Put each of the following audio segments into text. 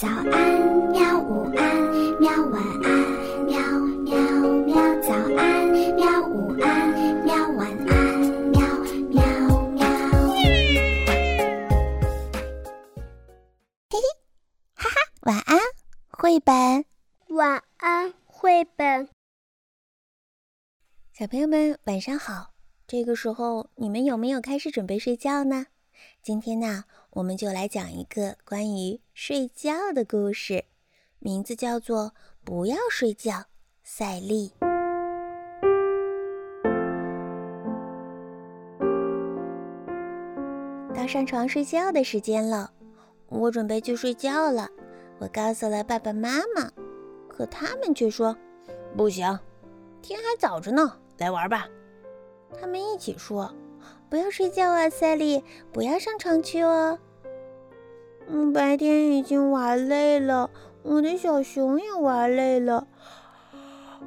早安，喵！午安，喵！晚安，喵喵喵！早安，喵！午安，喵！晚安，喵喵喵！嘿嘿，哈哈，晚安，绘本。晚安，绘本。小朋友们，晚上好！这个时候，你们有没有开始准备睡觉呢？今天呢，我们就来讲一个关于睡觉的故事，名字叫做《不要睡觉》。赛丽，到上床睡觉的时间了，我准备去睡觉了。我告诉了爸爸妈妈，可他们却说：“不行，天还早着呢，来玩吧。”他们一起说。不要睡觉啊，赛丽！不要上床去哦。嗯，白天已经玩累了，我的小熊也玩累了，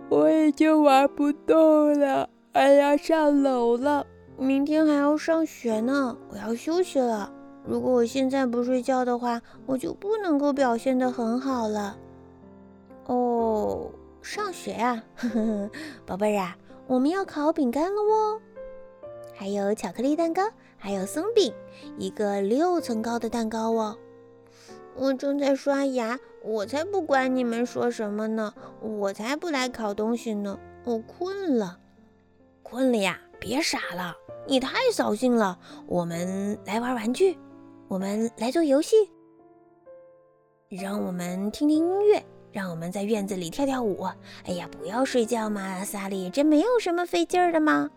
我已经玩不动了，还要上楼了。明天还要上学呢，我要休息了。如果我现在不睡觉的话，我就不能够表现得很好了。哦，上学啊，呵呵，宝贝儿啊，我们要烤饼干了哦。还有巧克力蛋糕，还有松饼，一个六层高的蛋糕哦。我正在刷牙，我才不管你们说什么呢，我才不来烤东西呢。我困了，困了呀？别傻了，你太扫兴了。我们来玩玩具，我们来做游戏，让我们听听音乐，让我们在院子里跳跳舞。哎呀，不要睡觉嘛，萨莉，这没有什么费劲儿的嘛。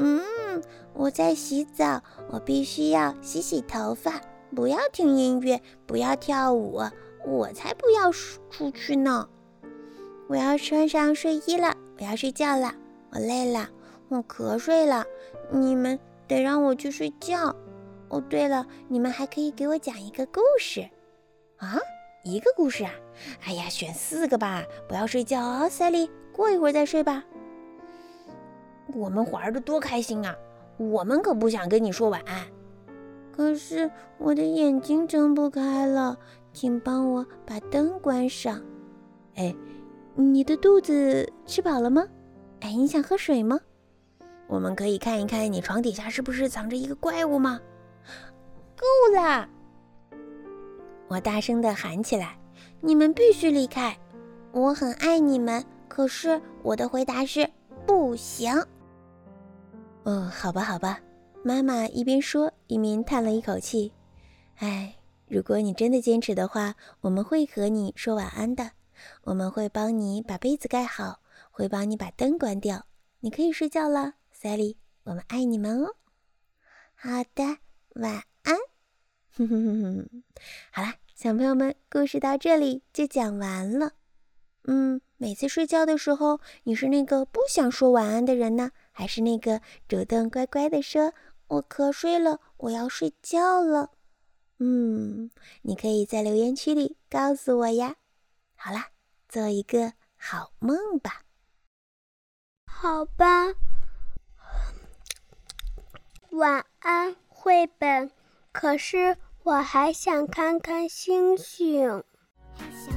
嗯，我在洗澡，我必须要洗洗头发，不要听音乐，不要跳舞，我才不要出去呢！我要穿上睡衣了，我要睡觉了，我累了，我瞌睡了，你们得让我去睡觉。哦，对了，你们还可以给我讲一个故事啊？一个故事啊？哎呀，选四个吧，不要睡觉哦，赛丽，过一会儿再睡吧。我们玩的多开心啊！我们可不想跟你说晚安。可是我的眼睛睁不开了，请帮我把灯关上。哎，你的肚子吃饱了吗？哎，你想喝水吗？我们可以看一看你床底下是不是藏着一个怪物吗？够了！我大声地喊起来：“你们必须离开！我很爱你们，可是我的回答是不行。”哦，好吧，好吧，妈妈一边说一边叹了一口气。哎，如果你真的坚持的话，我们会和你说晚安的。我们会帮你把被子盖好，会帮你把灯关掉。你可以睡觉了，Sally。我们爱你们哦。好的，晚安。哼哼哼哼。好了，小朋友们，故事到这里就讲完了。嗯，每次睡觉的时候，你是那个不想说晚安的人呢，还是那个主动乖乖的说“我瞌睡了，我要睡觉了”？嗯，你可以在留言区里告诉我呀。好啦，做一个好梦吧。好吧，晚安，绘本。可是我还想看看星星。还想